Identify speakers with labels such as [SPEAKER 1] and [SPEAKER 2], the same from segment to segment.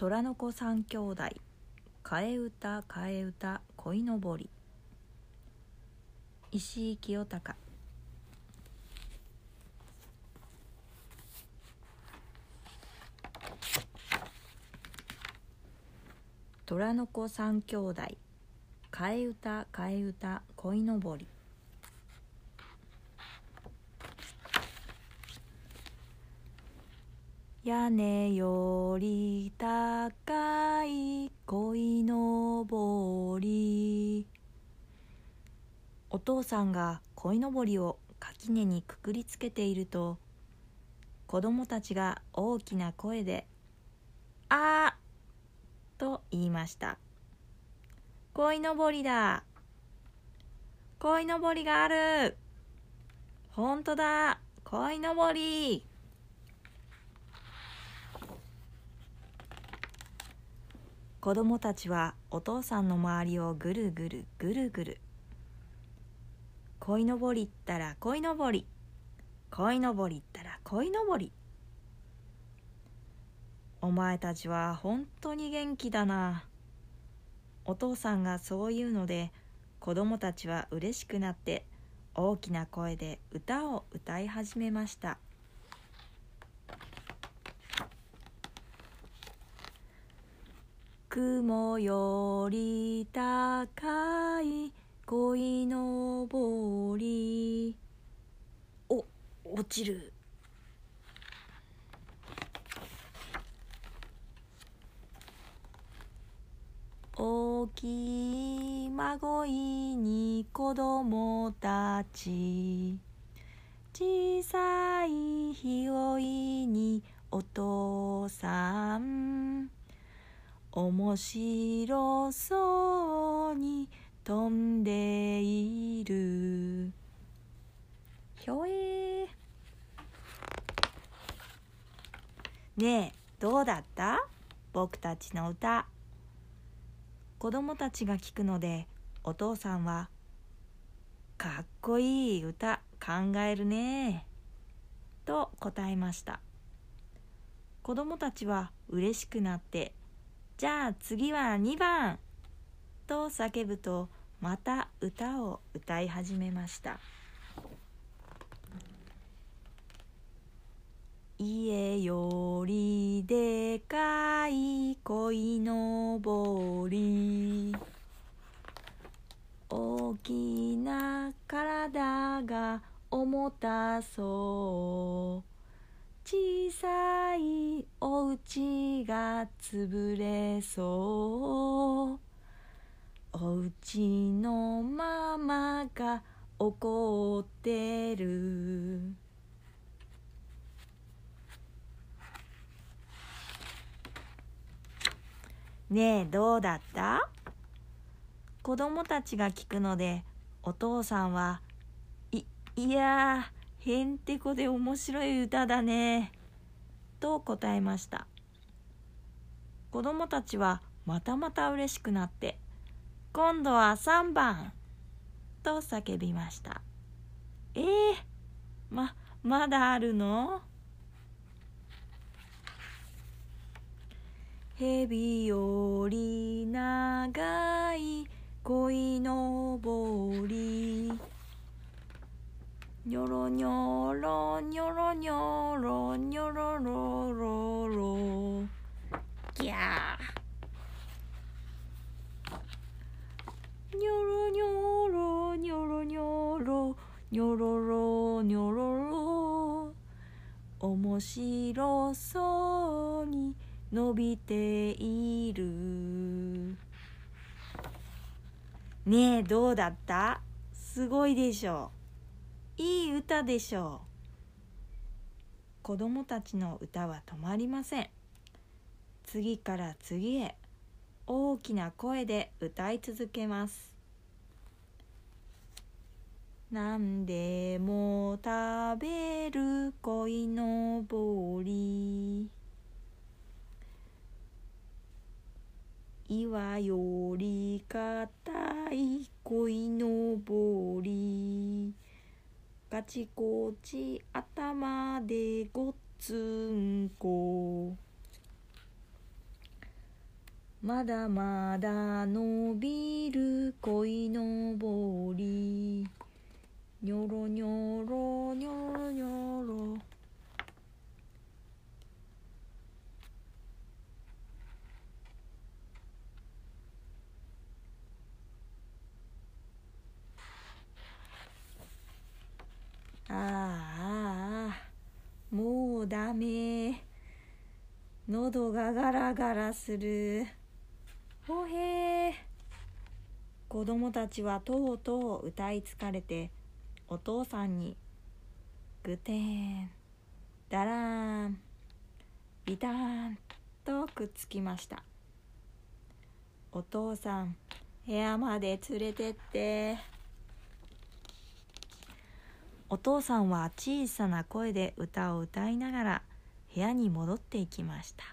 [SPEAKER 1] 虎の子三兄弟。替え歌替え歌鯉のぼり。石井清隆。虎の子三兄弟。替え歌替え歌鯉のぼり。屋根より高い鯉のぼりお父さんが鯉のぼりを垣根にくくりつけていると子供たちが大きな声で「あー!」と言いました「鯉のぼりだ鯉のぼりがあるほんとだ鯉のぼり!」子供たちはお父さんの周りをぐるぐるぐるぐる。鯉のぼりったら鯉のぼり。鯉のぼりったら鯉のぼり。お前たちは本当に元気だな。お父さんがそう言うので子供たちは嬉しくなって大きな声で歌を歌い始めました。雲より高い鯉のぼり。お落ちる。大きい孫いに子供たち。小さいひおいにお父さん。面白そうに飛んでいる。ひょえねえどうだった？僕たちの歌。子供たちが聞くのでお父さんは「かっこいい歌考えるね」と答えました。子供たちは嬉しくなってじゃあ次は2番。と叫ぶとまた歌を歌い始めました。家よりでかい鯉のぼり。大きな体が重たそう。小さいお家が潰れそう。お家のママが怒ってる。ねえどうだった？子供たちが聞くのでお父さんはいいやへんてこで面白い歌だね。と答えました。子供たちはまたまた嬉しくなって今度は3番と叫びました。えー、ままだあるの？蛇より長い鯉のぼり。にょろにょろにょろにょろにょろろろろギャー。にょろにょろにょろにょろにょろろにょろろ面白そうに伸びている。ねえどうだった？すごいでしょ。いい歌でしょう。子供たちの歌は止まりません。次から次へ大きな声で歌い続けます。何でも食べる鯉のぼり。岩より硬い鯉のぼり。ガチコチ頭でごっつんこ。まだまだ伸びる恋のぼり。にょろにょろにょろにょろああもうダメ。喉がガラガラする。ほへー。子供たちはとうとう歌い疲れてお父さんにグテン。ダラーン。ビターン。とくっつきました。お父さん部屋まで連れてって。お父さんは小さな声で歌を歌いながら部屋に戻っていきました。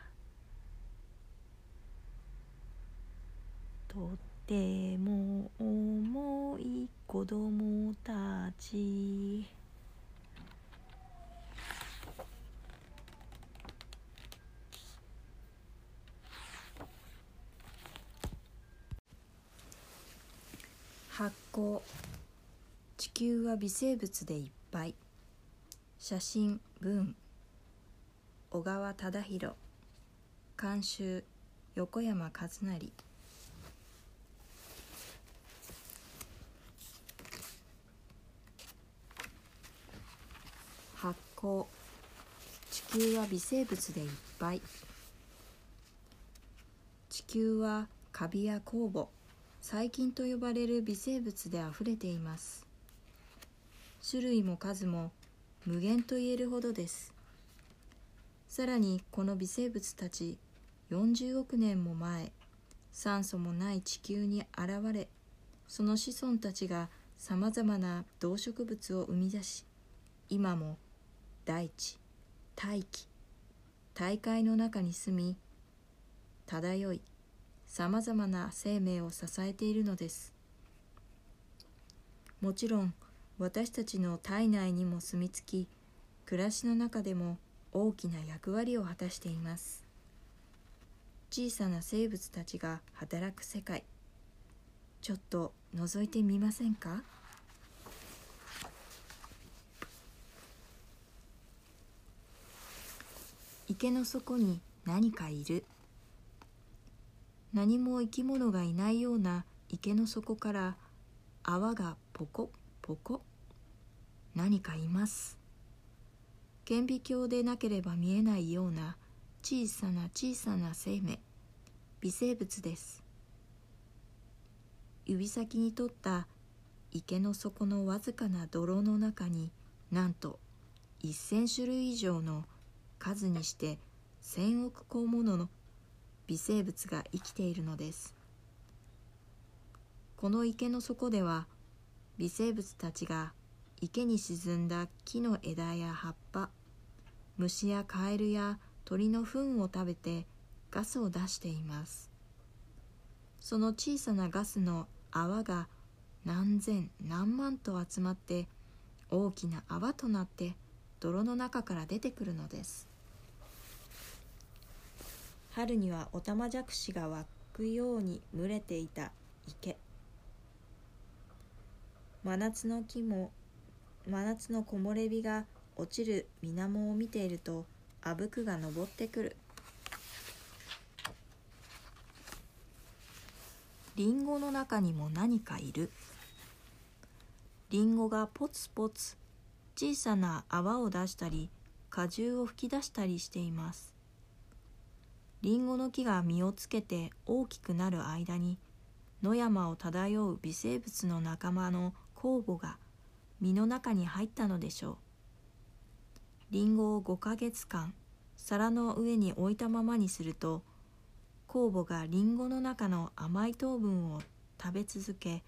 [SPEAKER 1] とっても重い子供たち。発酵地球は微生物でいっぱい。写真文。小川忠宏。監修。横山和成。発酵地球は微生物でいっぱい。地球はカビや酵母。細菌と呼ばれる微生物であふれています。種類も数も無限と言えるほどです。さらにこの微生物たち40億年も前酸素もない地球に現れその子孫たちがさまざまな動植物を生み出し今も大地大気大海の中に住み漂いさまざまな生命を支えているのです。もちろん私たちの体内にも住み着き暮らしの中でも大きな役割を果たしています。小さな生物たちが働く世界ちょっと覗いてみませんか？池の底に何かいる。何も生き物がいないような池の底から泡がポコポコ。何かいます。顕微鏡でなければ見えないような小さな小さな生命。微生物です。指先に取った池の底のわずかな泥の中になんと1,000種類以上の数にして1,000億個ものの微生物が生きているのです。この池の底では微生物たちが池に沈んだ木の枝や葉っぱ虫やカエルや鳥の糞を食べてガスを出しています。その小さなガスの泡が何千何万と集まって大きな泡となって泥の中から出てくるのです。春にはオタマジャクシが湧くように群れていた池。真夏の木も真夏の木漏れ日が落ちる水面を見ているとあぶくが登ってくる。りんごの中にも何かいる。りんごがポツポツ小さな泡を出したり果汁を吹き出したりしています。りんごの木が実をつけて大きくなる間に野山を漂う微生物の仲間の酵母が実の中に入ったのでしょう。りんごを5ヶ月間皿の上に置いたままにすると酵母がりんごの中の甘い糖分を食べ続け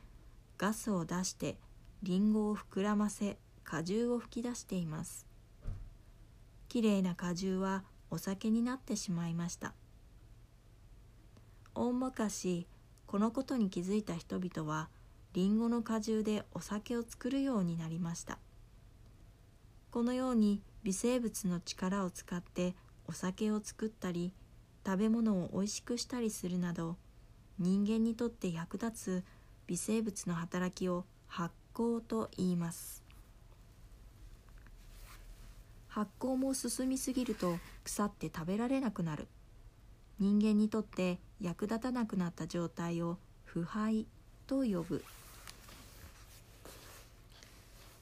[SPEAKER 1] ガスを出してりんごを膨らませ果汁を吹き出しています。きれいな果汁はお酒になってしまいました。大昔このことに気づいた人々はりんごの果汁でお酒を作るようになりました。このように微生物の力を使ってお酒を作ったり食べ物をおいしくしたりするなど人間にとって役立つ微生物の働きを発酵と言います。発酵も進みすぎると腐って食べられなくなる。人間にとって役立たなくなった状態を腐敗と呼ぶ。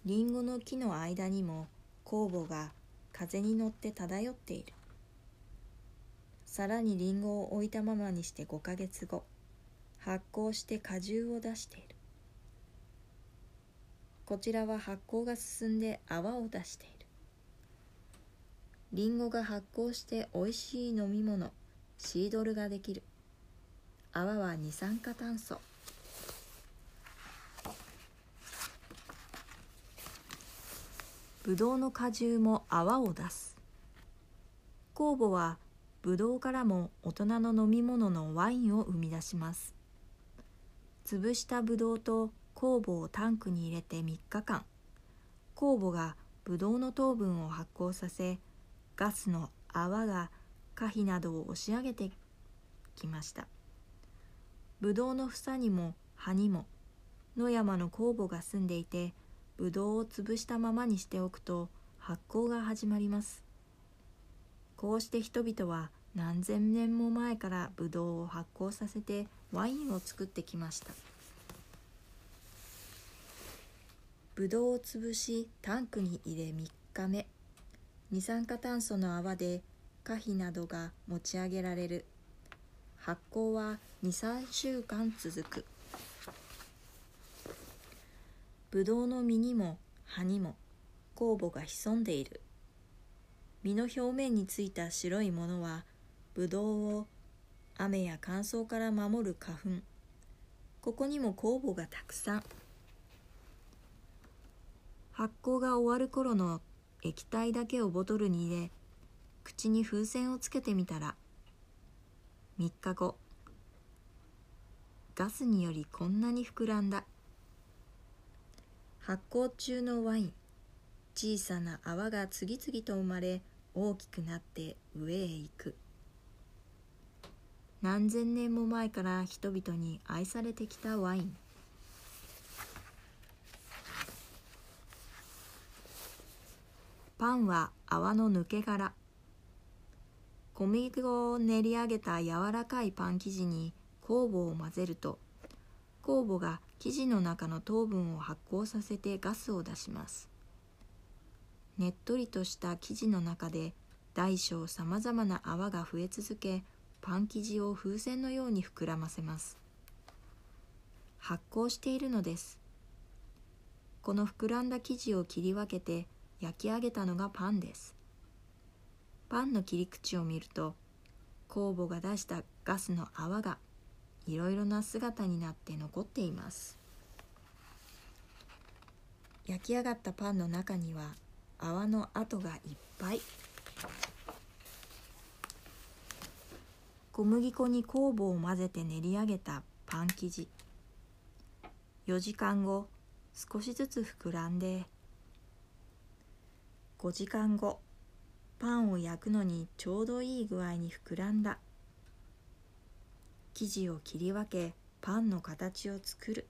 [SPEAKER 1] りんごの木の間にも酵母が風に乗って漂っている。さらにりんごを置いたままにして5ヶ月後発酵して果汁を出している。こちらは発酵が進んで泡を出している。りんごが発酵しておいしい飲み物シードルができる。泡は二酸化炭素。ぶどうの果汁も泡を出す。酵母はぶどうからも大人の飲み物のワインを生み出します。潰したぶどうと酵母をタンクに入れて3日間。酵母がぶどうの糖分を発酵させガスの泡が可否などを押し上げてきました。ぶどうの房にも葉にも野山の酵母が住んでいてぶどうを潰したままにしておくと発酵が始まります。こうして人々は何千年も前からぶどうを発酵させてワインを作ってきました。ぶどうを潰しタンクに入れ3日目。二酸化炭素の泡で可否などが持ち上げられる。発酵は23週間続く。ぶどうの実にも葉にも酵母が潜んでいる。実の表面についた白いものはぶどうを雨や乾燥から守る花粉。ここにも酵母がたくさん。発酵が終わる頃の液体だけをボトルに入れ口に風船をつけてみたら3日後ガスによりこんなに膨らんだ。発酵中のワイン。小さな泡が次々と生まれ大きくなって上へ行く。何千年も前から人々に愛されてきたワイン。パンは泡の抜け殻。小麦粉を練り上げた柔らかいパン生地に酵母を混ぜると酵母が生地の中の糖分を発酵させてガスを出します。ねっとりとした生地の中で大小さまざまな泡が増え続けパン生地を風船のように膨らませます。発酵しているのです。この膨らんだ生地を切り分けて焼き上げたのがパンです。パンの切り口を見ると酵母が出したガスの泡がいろいろな姿になって残っています。焼き上がったパンの中には泡の跡がいっぱい。小麦粉に酵母を混ぜて練り上げたパン生地。4時間後少しずつ膨らんで5時間後パンを焼くのにちょうどいい具合に膨らんだ。生地を切り分けパンの形を作る。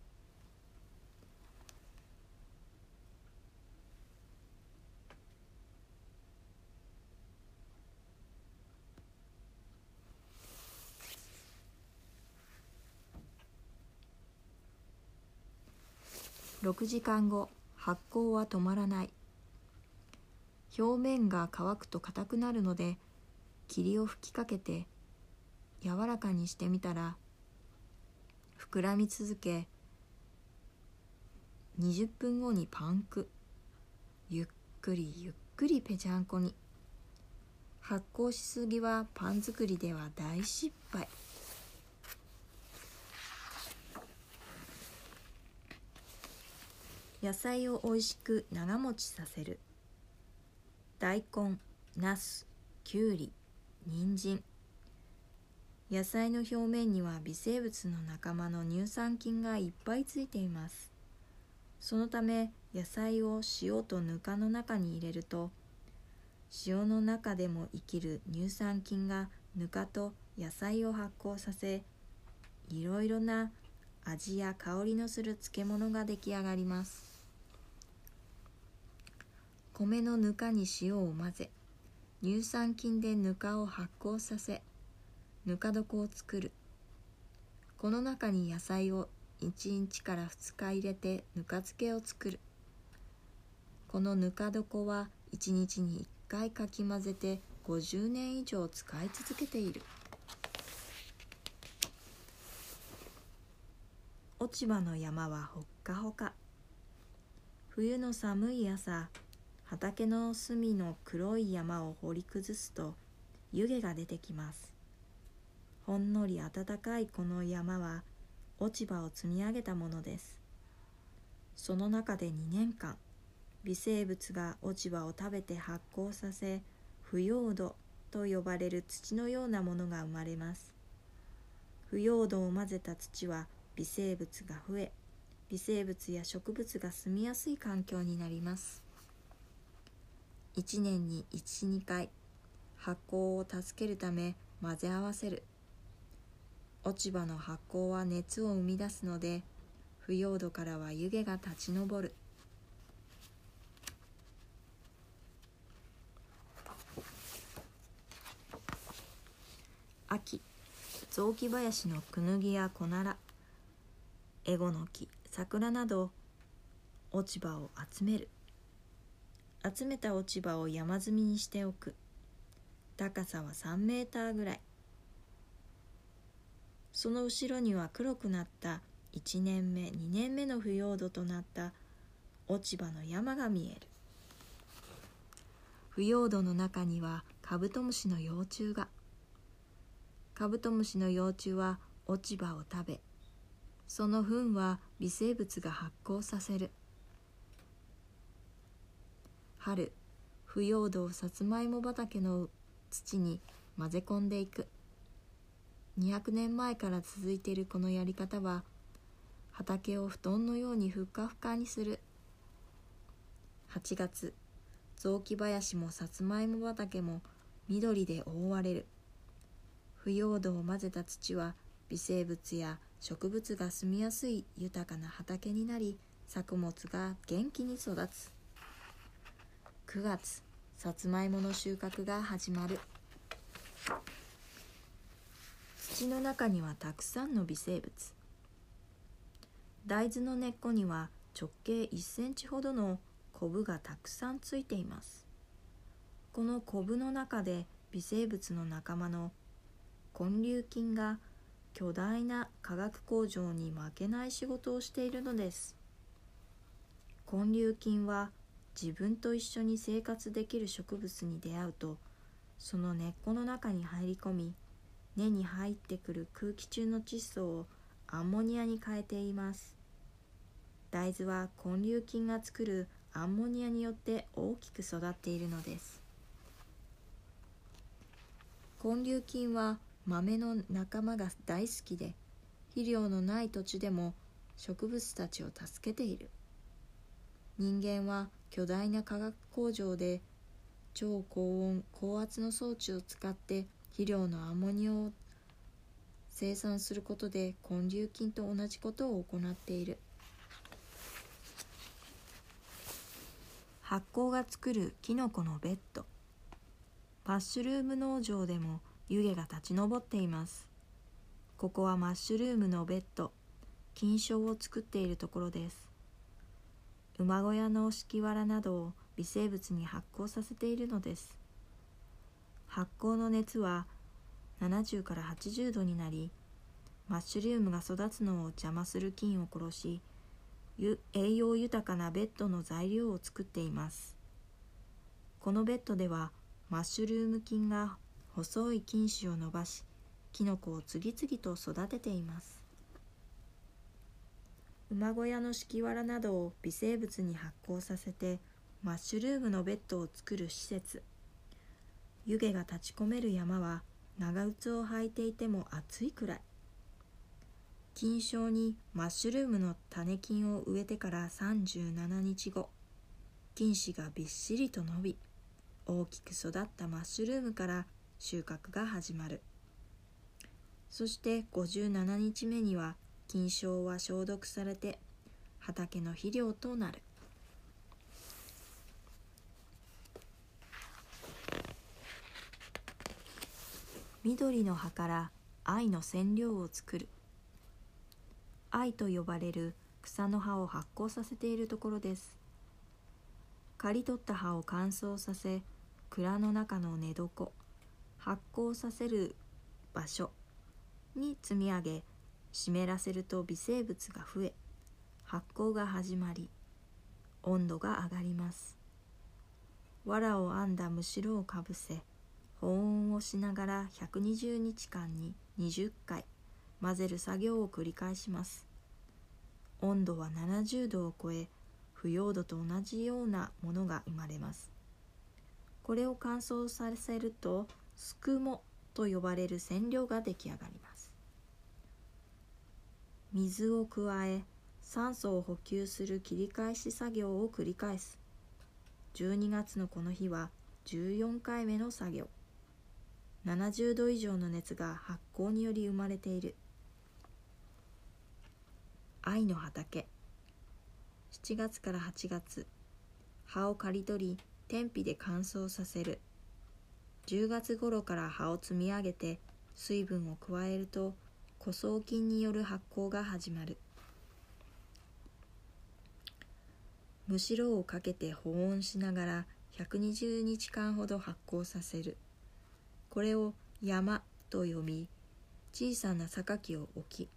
[SPEAKER 1] 6時間後発酵は止まらない。表面が乾くと硬くなるので霧を吹きかけて柔らかにしてみたら膨らみ続け20分後にパンクゆっくりゆっくりぺちゃんこに。発酵しすぎはパン作りでは大失敗。野菜をおいしく長持ちさせる。大根なすきゅうり人参。野菜の表面には微生物の仲間の乳酸菌がいっぱいついています。そのため野菜を塩とぬかの中に入れると塩の中でも生きる乳酸菌がぬかと野菜を発酵させいろいろな味や香りのする漬物が出来上がります。米のぬかに塩を混ぜ乳酸菌でぬかを発酵させぬか床を作る。この中に野菜を1日から2日入れてぬか漬けを作る。このぬか床は1日に1回かき混ぜて50年以上使い続けている。落ち葉の山はほっかほか。冬の寒い朝畑の隅の黒い山を掘り崩すと湯気が出てきます。ほんのり暖かいこの山は落ち葉を積み上げたものです。その中で2年間微生物が落ち葉を食べて発酵させ腐葉土と呼ばれる土のようなものが生まれます。腐葉土を混ぜた土は微生物が増え微生物や植物が住みやすい環境になります。1年に12回発酵を助けるため混ぜ合わせる。落ち葉の発酵は熱を生み出すので腐葉土からは湯気が立ち上る。秋。雑木林のクヌギやコナラエゴの木桜など落ち葉を集める。集めた落ち葉を山積みにしておく。高さは3メーターぐらい。その後ろには黒くなった1年目2年目の腐葉土となった落ち葉の山が見える。腐葉土の中にはカブトムシの幼虫が。カブトムシの幼虫は落ち葉を食べその糞は微生物が発酵させる。春腐葉土をさつまいも畑の土に混ぜ込んでいく。200年前から続いているこのやり方は畑を布団のようにふっかふかにする。8月雑木林もさつまいも畑も緑で覆われる。腐葉土を混ぜた土は微生物や植物が住みやすい豊かな畑になり作物が元気に育つ。9月さつまいもの収穫が始まる。土の中にはたくさんの微生物。大豆の根っこには直径1センチほどのコブがたくさんついています。このコブの中で微生物の仲間の根粒菌が巨大な化学工場に負けない仕事をしているのです。根粒菌は自分と一緒に生活できる植物に出会うとその根っこの中に入り込み根に入ってくる空気中の窒素をアンモニアに変えています。大豆は根粒菌が作るアンモニアによって大きく育っているのです。根粒菌は豆の仲間が大好きで肥料のない土地でも植物たちを助けている。人間は巨大な化学工場で超高温高圧の装置を使って肥料のアンモニアを生産することで根粒菌と同じことを行っている。発酵が作るキノコのベッド。マッシュルーム農場でも湯気が立ち上っています。ここはマッシュルームのベッド。菌床を作っているところです。馬小屋の敷きわらなどを微生物に発酵させているのです。発酵の熱は70から80度になりマッシュリウムが育つのを邪魔する菌を殺し栄養豊かなベッドの材料を作っています。このベッドではマッシュルーム菌が細い菌糸を伸ばしキノコを次々と育てています。馬小屋の敷きわらなどを微生物に発酵させてマッシュルームのベッドを作る施設。湯気が立ち込める山は長靴を履いていても暑いくらい。菌床にマッシュルームの種菌を植えてから37日後菌糸がびっしりと伸び大きく育ったマッシュルームから収穫が始まる。そして57日目には菌床は消毒されて畑の肥料となる。緑の葉から藍の染料を作る。藍と呼ばれる草の葉を発酵させているところです。刈り取った葉を乾燥させ蔵の中の寝床発酵させる場所に積み上げ湿らせると微生物が増え発酵が始まり温度が上がります。藁を編んだむしろをかぶせ保温をしながら120日間に20回混ぜる作業を繰り返します。温度は70度を超え腐葉土と同じようなものが生まれます。これを乾燥させるとすくもと呼ばれる染料が出来上がります。水を加え酸素を補給する切り返し作業を繰り返す。12月のこの日は14回目の作業。70度以上の熱が発酵により生まれている。愛の畑。7月から8月。葉を刈り取り天日で乾燥させる。10月頃から葉を積み上げて水分を加えると枯草菌による発酵が始まる。むしろをかけて保温しながら120日間ほど発酵させる。これを山と呼び小さな榊を置き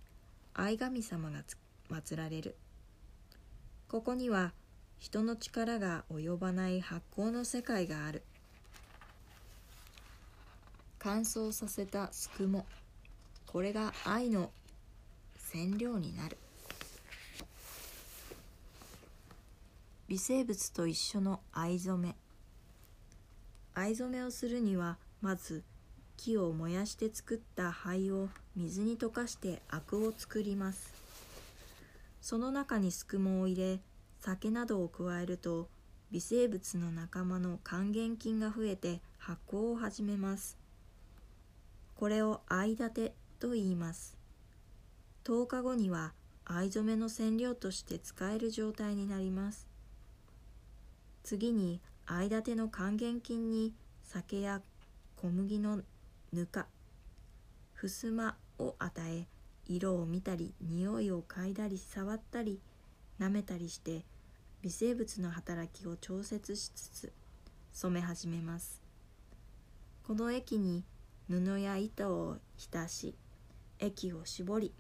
[SPEAKER 1] 愛神様が祀られる。ここには人の力が及ばない発酵の世界がある。乾燥させたすくもこれが愛の染料になる。微生物と一緒の藍染め。藍染めをするにはまず木を燃やして作った灰を水に溶かしてアクを作ります。その中にすくもを入れ酒などを加えると微生物の仲間の還元菌が増えて発酵を始めます。これを藍立てと言います。10日後には藍染めの染料として使える状態になります。次に藍立ての還元菌に酒や小麦のぬかふすまを与え色を見たり匂いを嗅いだり触ったり舐めたりして微生物の働きを調節しつつ染め始めます。この液に布や糸を浸し液を絞り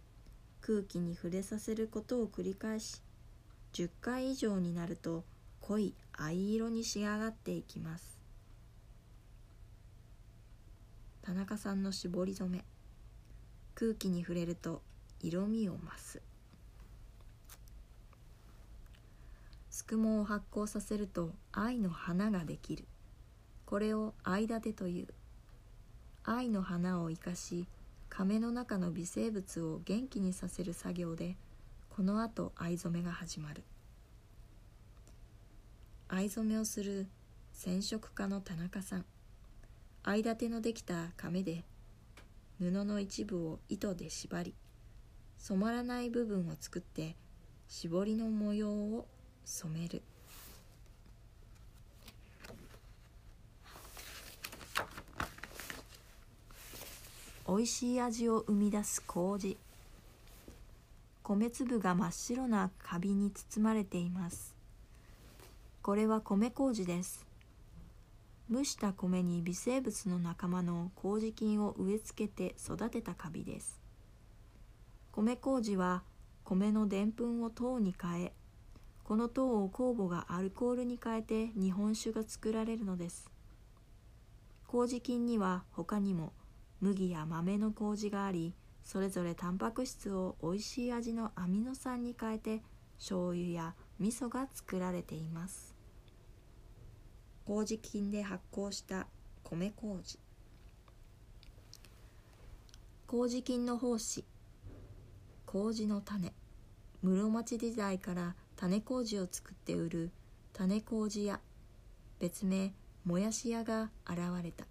[SPEAKER 1] 空気に触れさせることを繰り返し10回以上になると濃い藍色に仕上がっていきます。田中さんの絞り染め。空気に触れると色味を増す。すくもを発酵させると愛の花ができる。これを藍立てという。愛の花を生かし亀の中の微生物を元気にさせる作業でこのあと藍染めが始まる。藍染めをする染色家の田中さん。藍立てのできた亀で布の一部を糸で縛り染まらない部分を作って絞りの模様を染める。美味しい味を生み出す麹。米粒が真っ白なカビに包まれています。これは米麹です。蒸した米に微生物の仲間の麹菌を植え付けて育てたカビです。米麹は米のでんぷんを糖に変えこの糖を酵母がアルコールに変えて日本酒が作られるのです。麹菌には他にも麦や豆の麹がありそれぞれタンパク質をおいしい味のアミノ酸に変えて醤油や味噌が作られています。麹菌で発酵した米麹麹菌の胞子麹の種。室町時代から種麹を作って売る。種麹屋。別名もやし屋が現れた。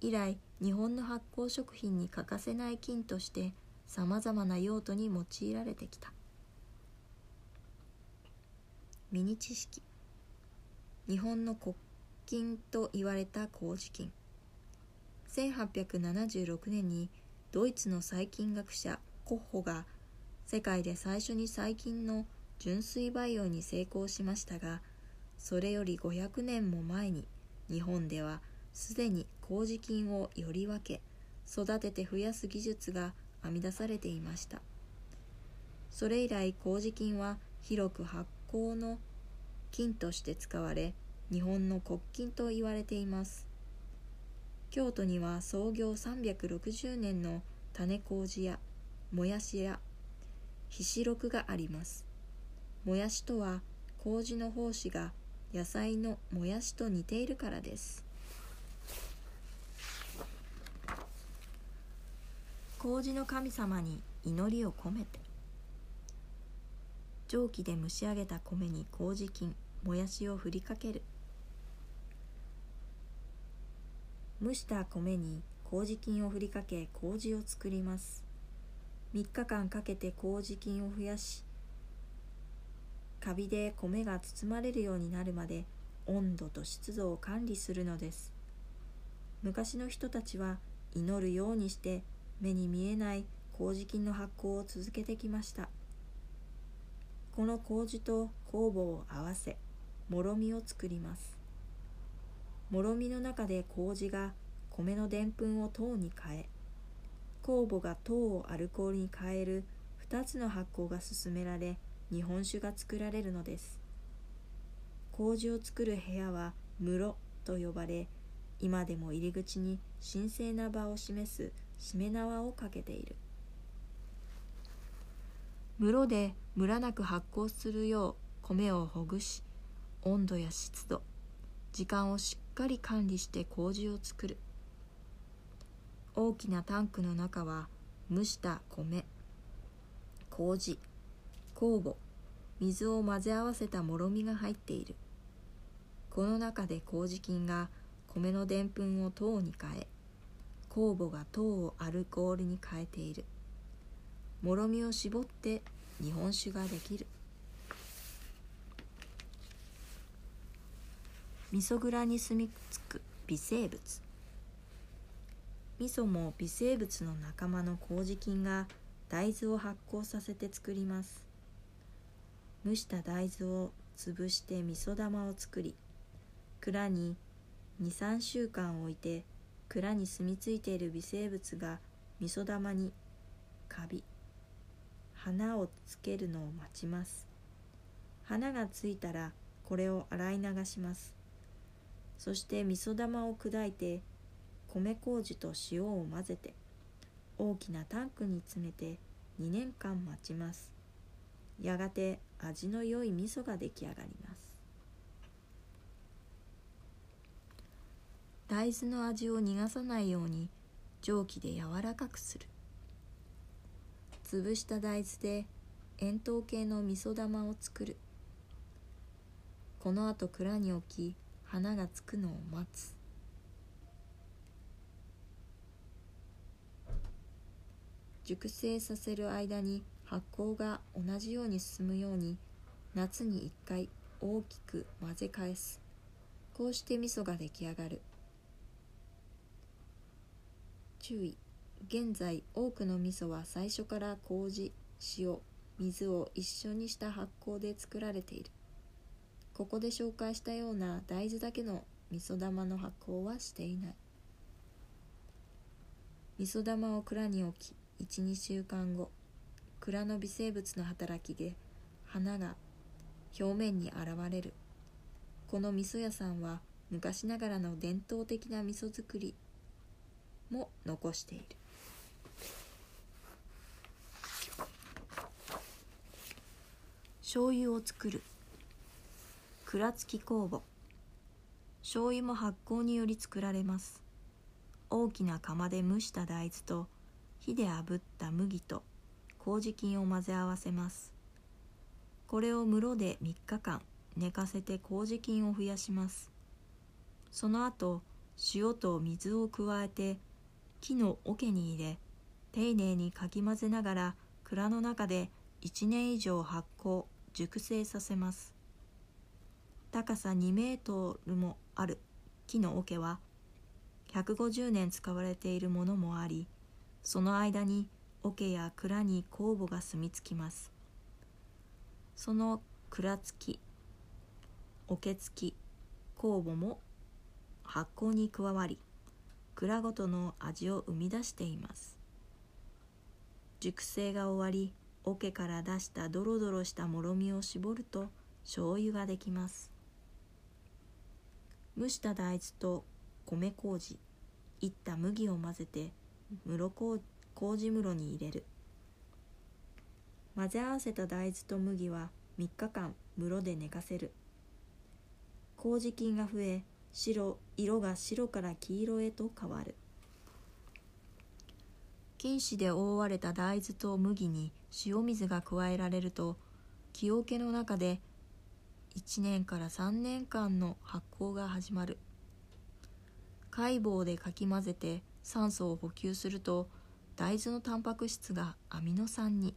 [SPEAKER 1] 以来日本の発酵食品に欠かせない菌としてさまざまな用途に用いられてきた。ミニ知識。日本の国菌と言われた麹菌1876年にドイツの細菌学者コッホが世界で最初に細菌の純粋培養に成功しましたがそれより500年も前に日本ではすでに麹菌をより分け育てて増やす技術が編み出されていました。それ以来麹菌は広く発酵の菌として使われ日本の国菌と言われています。京都には創業360年の種麹やもやしやひしろくがあります。もやしとは麹の胞子が野菜のもやしと似ているからです。麹の神様に祈りを込めて蒸気で蒸し上げた米に麹菌もやしを振りかける。蒸した米に麹菌を振りかけ麹を作ります。3日間かけて麹菌を増やしカビで米が包まれるようになるまで温度と湿度を管理するのです。昔の人たちは祈るようにして目に見えない麹菌の発酵を続けてきました。この麹と酵母を合わせもろみを作ります。もろみの中で麹が米のでんぷんを糖に変え酵母が糖をアルコールに変える2つの発酵が進められ日本酒が作られるのです。麹を作る部屋は室と呼ばれ今でも入り口に神聖な場を示すしめ縄をかけている。室でムラなく発酵するよう米をほぐし温度や湿度時間をしっかり管理して麹を作る。大きなタンクの中は蒸した米麹酵母水を混ぜ合わせたもろみが入っている。この中で麹菌が米のでんぷんを糖に変え酵母が糖をアルコールに変えている。もろみを絞って日本酒ができる。味噌蔵に住み着く微生物。味噌も微生物の仲間の麹菌が大豆を発酵させて作ります。蒸した大豆を潰して味噌玉を作り蔵に23週間置いて蔵に住み着いている微生物が味噌玉にカビ。花をつけるのを待ちます。花がついたらこれを洗い流します。そして味噌玉を砕いて米麹と塩を混ぜて大きなタンクに詰めて2年間待ちます。やがて味の良い味噌が出来上がります。大豆の味を逃がさないように蒸気で柔らかくする。潰した大豆で円筒形の味噌玉を作る。このあと蔵に置き花がつくのを待つ。熟成させる間に発酵が同じように進むように夏に1回大きく混ぜ返す。こうして味噌が出来上がる。注意。現在多くの味噌は最初から麹塩水を一緒にした発酵で作られている。ここで紹介したような大豆だけの味噌玉の発酵はしていない。味噌玉を蔵に置き12週間後蔵の微生物の働きで花が表面に現れる。この味噌屋さんは昔ながらの伝統的な味噌作りも残している。醤油を作る。蔵付き酵母。醤油も発酵により作られます。大きな釜で蒸した大豆と火で炙った麦と麹菌を混ぜ合わせます。これを室で3日間寝かせて麹菌を増やします。その後塩と水を加えて木の桶に入れ丁寧にかき混ぜながら蔵の中で1年以上発酵。熟成させます。高さ2メートルもある。木の桶は150年使われているものもありその間に桶や蔵に酵母が住み着きます。その蔵付き桶付き酵母も発酵に加わり蔵ごとの味を生み出しています。熟成が終わり桶から出したドロドロしたもろみを絞ると醤油ができます。蒸した大豆と米麹いった麦を混ぜて室麹室に入れる。混ぜ合わせた大豆と麦は3日間室で寝かせる。麹菌が増え白色が白から黄色へと変わる。菌糸で覆われた大豆と麦に塩水が加えられると木桶の中で1年から3年間の発酵が始まる。解剖でかき混ぜて酸素を補給すると大豆のタンパク質がアミノ酸に。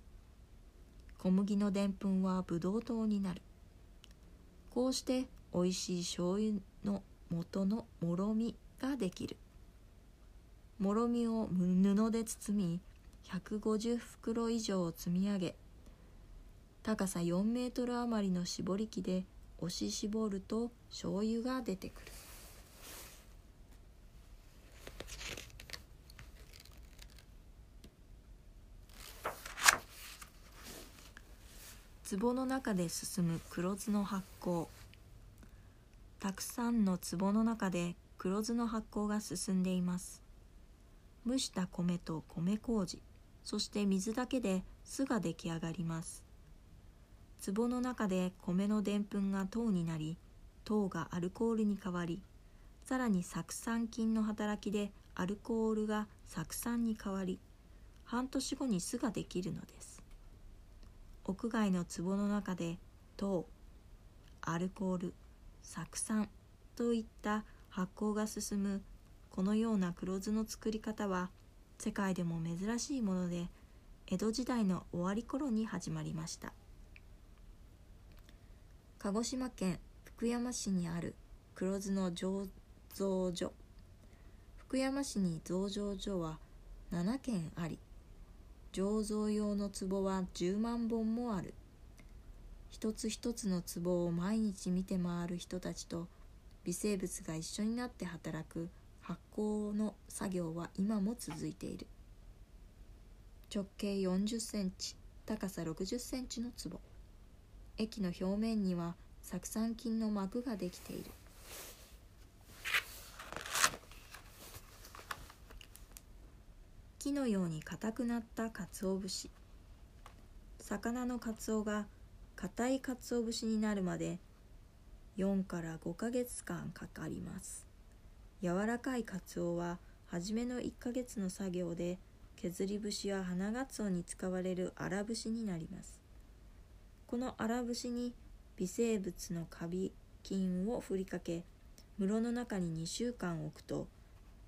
[SPEAKER 1] 小麦のでんぷんはブドウ糖になる。こうしておいしい醤油の元のもろみができる。もろみを布で包み150袋以上を積み上げ高さ4メートル余りの絞り器で押し絞ると醤油が出てくる。壺の中で進む黒酢の発酵。たくさんの壺の中で黒酢の発酵が進んでいます。蒸した米と米麹そして水だけで酢が出来上がります。壺の中で米のでんぷんが糖になり糖がアルコールに変わりさらに酢酸菌の働きでアルコールが酢酸に変わり半年後に酢ができるのです。屋外の壺の中で糖アルコール酢酸といった発酵が進むこのような黒酢の作り方は世界でも珍しいもので江戸時代の終わり頃に始まりました。鹿児島県福山市にある黒酢の醸造所。福山市に醸造所は7軒あり醸造用の壺は10万本もある。一つ一つの壺を毎日見て回る人たちと微生物が一緒になって働く発酵の作業は今も続いている。直径40センチ高さ60センチの壺。液の表面には酢酸菌の膜ができている。木のように硬くなった鰹節。魚のカツオが硬い鰹節になるまで4から5ヶ月間かかります。柔らかいカツオは初めの1ヶ月の作業で削り節や花がつおに使われる荒節になります。この荒節に微生物のカビ菌を振りかけ室の中に2週間置くと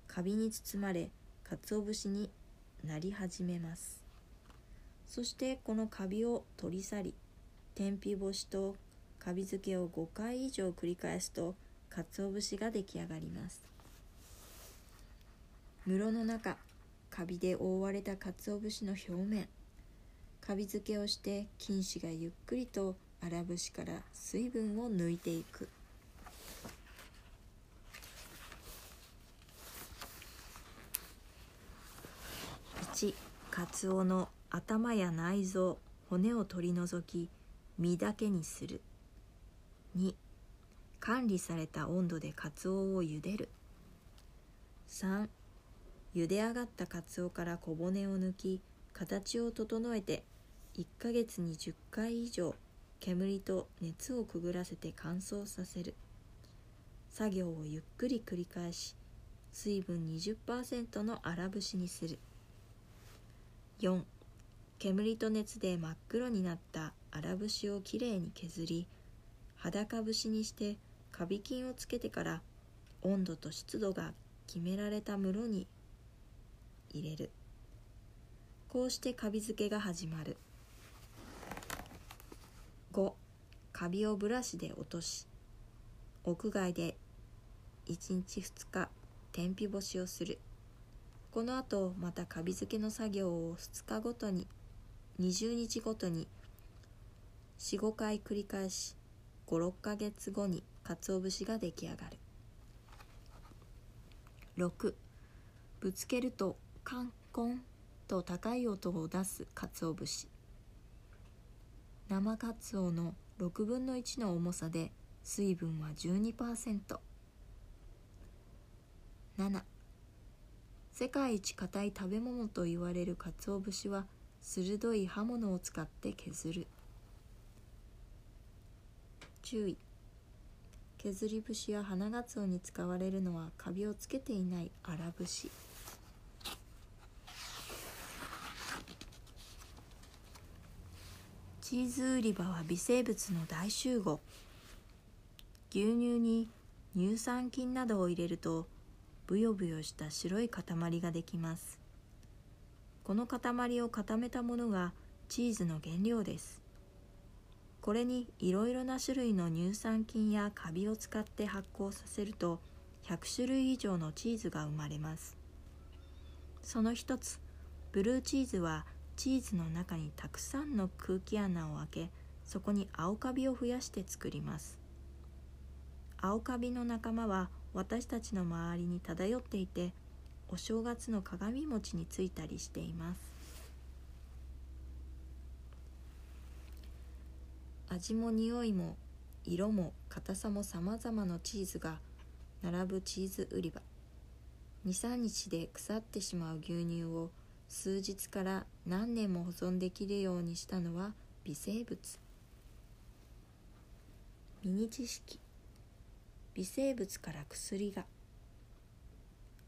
[SPEAKER 1] カビに包まれ鰹節になり始めます。そしてこのカビを取り去り天日干しとカビ漬けを5回以上繰り返すと鰹節が出来上がります。室の中カビで覆われた鰹節の表面。カビ漬けをして菌糸がゆっくりと荒節から水分を抜いていく。1カツオの頭や内臓骨を取り除き身だけにする。2管理された温度でカツオを茹でる。3茹で上がったカツオから小骨を抜き形を整えて1ヶ月に10回以上煙と熱をくぐらせて乾燥させる。作業をゆっくり繰り返し水分20%の粗節にする。4煙と熱で真っ黒になった粗節をきれいに削り裸節にしてカビ菌をつけてから温度と湿度が決められた室に入れる。こうしてカビ付けが始まる。5カビをブラシで落とし屋外で1日2日天日干しをする。この後またカビ付けの作業を2日ごとに20日ごとに45回繰り返し56ヶ月後に鰹節が出来上がる。6ぶつけるとカンコンと高い音を出す鰹節。生カツオの6分の1の重さで水分は 12%7 世界一硬い食べ物と言われる鰹節は鋭い刃物を使って削る。注意削り節や花がつおに使われるのはカビをつけていない荒節。チーズ売り場は微生物の大集合。牛乳に乳酸菌などを入れるとブヨブヨした白い塊ができます。この塊を固めたものがチーズの原料です。これにいろいろな種類の乳酸菌やカビを使って発酵させると100種類以上のチーズが生まれます。その一つブルーチーズはチーズの中にたくさんの空気穴を開けそこに青カビを増やして作ります。青カビの仲間は私たちの周りに漂っていてお正月の鏡餅についたりしています。味も匂いも色も硬さもさまざまのチーズが並ぶチーズ売り場。23日で腐ってしまう牛乳を数日から何年も保存できるようにしたのは微生物。ミニ知識。微生物から薬が。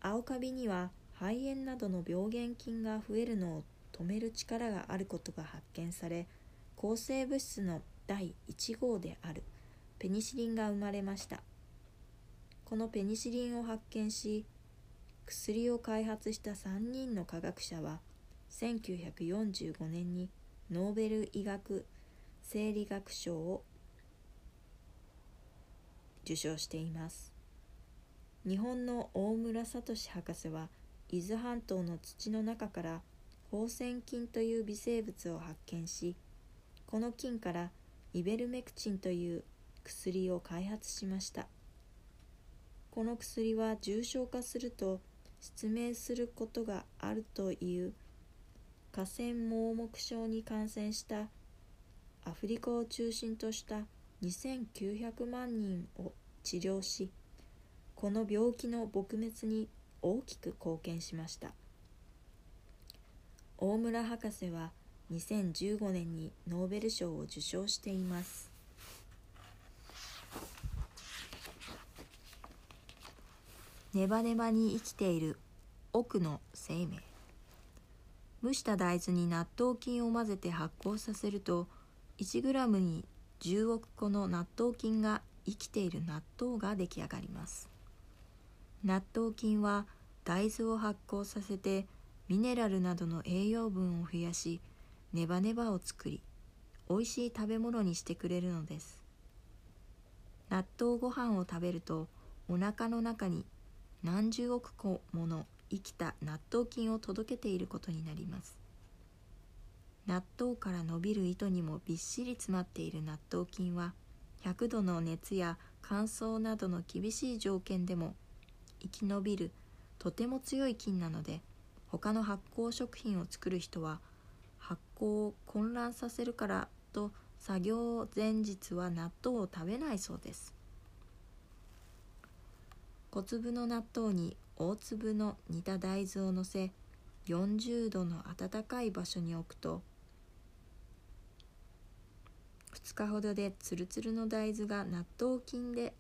[SPEAKER 1] 青カビには肺炎などの病原菌が増えるのを止める力があることが発見され抗生物質の第1号である。ペニシリンが生まれました。このペニシリンを発見し薬を開発した3人の科学者は1945年にノーベル医学生理学賞を受賞しています。日本の大村聡博士は伊豆半島の土の中から放線菌という微生物を発見しこの菌からイベルメクチンという薬を開発しました。この薬は重症化すると失明することがあるという河川盲目症に感染したアフリカを中心とした2900万人を治療しこの病気の撲滅に大きく貢献しました。大村博士は2015年にノーベル賞を受賞しています。ネバネバに生きている。奥の生命。蒸した大豆に納豆菌を混ぜて発酵させると 1g に10億個の納豆菌が生きている納豆が出来上がります。納豆菌は大豆を発酵させてミネラルなどの栄養分を増やしネバネバを作りおいしい食べ物にしてくれるのです。納豆ご飯を食べるとお腹の中に何十億個もの生きた納豆菌を届けていることになります。納豆から伸びる糸にもびっしり詰まっている納豆菌は100度の熱や乾燥などの厳しい条件でも生き延びるとても強い菌なので他の発酵食品を作る人は発酵を混乱させるからと作業前日は納豆を食べないそうです。小粒の納豆に大粒の煮た大豆をのせ40度の暖かい場所に置くと2日ほどでツルツルの大豆が納豆菌で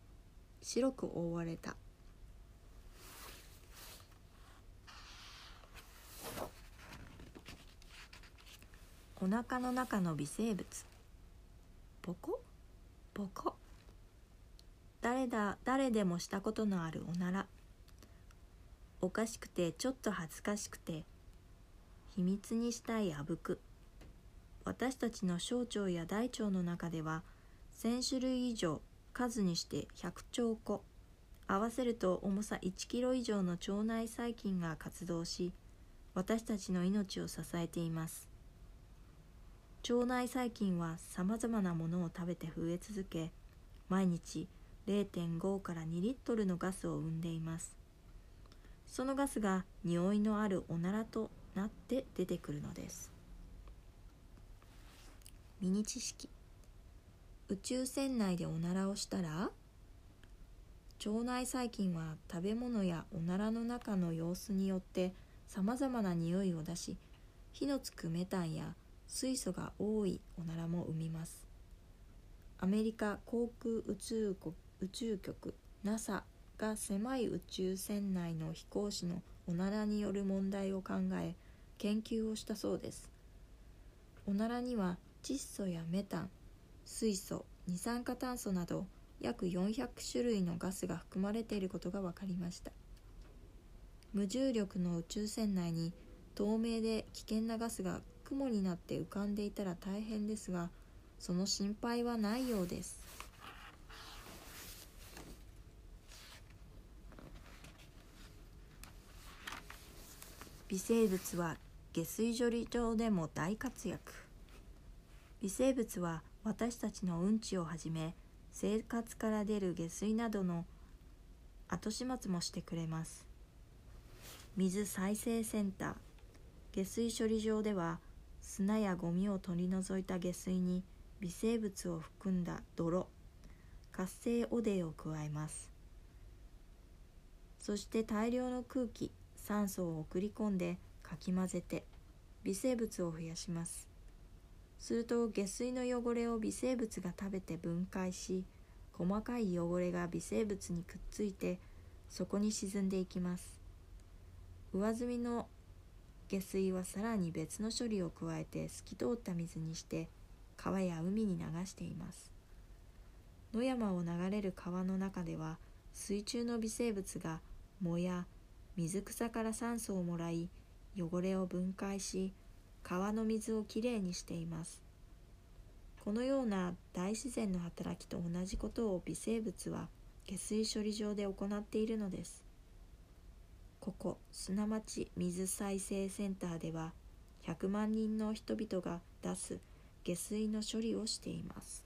[SPEAKER 1] 白く覆われた。お腹の中の微生物。ボコ？ボコ。誰だ誰でもしたことのあるおなら。おかしくてちょっと恥ずかしくて秘密にしたいあぶく。私たちの小腸や大腸の中では1,000種類以上数にして100兆個。合わせると重さ1キロ以上の腸内細菌が活動し私たちの命を支えています。腸内細菌はさまざまなものを食べて増え続け毎日0.5から2リットルのガスを生んでいます。そのガスが匂いのあるおならとなって出てくるのです。ミニ知識。宇宙船内でおならをしたら腸内細菌は食べ物やおならの中の様子によってさまざまな匂いを出し火のつくメタンや水素が多いおならも生みます。アメリカ航空宇宙宇宙局 NASA が狭い宇宙船内の飛行士のおならによる問題を考え研究をしたそうです。おならには窒素やメタン水素二酸化炭素など約400種類のガスが含まれていることが分かりました。無重力の宇宙船内に透明で危険なガスが雲になって浮かんでいたら大変ですがその心配はないようです。微生物は下水処理場でも大活躍。微生物は私たちのうんちをはじめ生活から出る下水などの後始末もしてくれます。水再生センター。下水処理場では砂やゴミを取り除いた下水に微生物を含んだ泥活性汚泥を加えます。そして大量の空気酸素を送り込んでかき混ぜて微生物を増やします。すると下水の汚れを微生物が食べて分解し細かい汚れが微生物にくっついてそこに沈んでいきます。上澄みの下水はさらに別の処理を加えて透き通った水にして川や海に流しています。野山を流れる川の中では水中の微生物が藻や水草から酸素をもらい汚れを分解し川の水をきれいにしています。このような大自然の働きと同じことを微生物は下水処理場で行っているのです。ここ砂町水再生センターでは100万人の人々が出す下水の処理をしています。